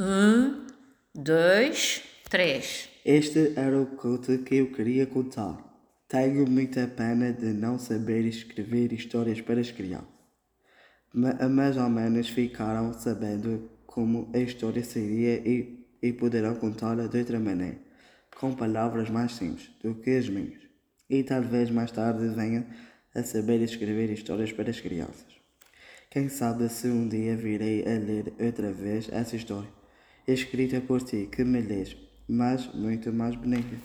Um, dois, três. Este era o conto que eu queria contar. Tenho muita pena de não saber escrever histórias para as crianças. Mas ao menos ficaram sabendo como a história seria e, e poderão contá-la de outra maneira, com palavras mais simples do que as minhas. E talvez mais tarde venham a saber escrever histórias para as crianças. Quem sabe se um dia virei a ler outra vez essa história, escrita por ti, que me lês, mas muito mais bonita.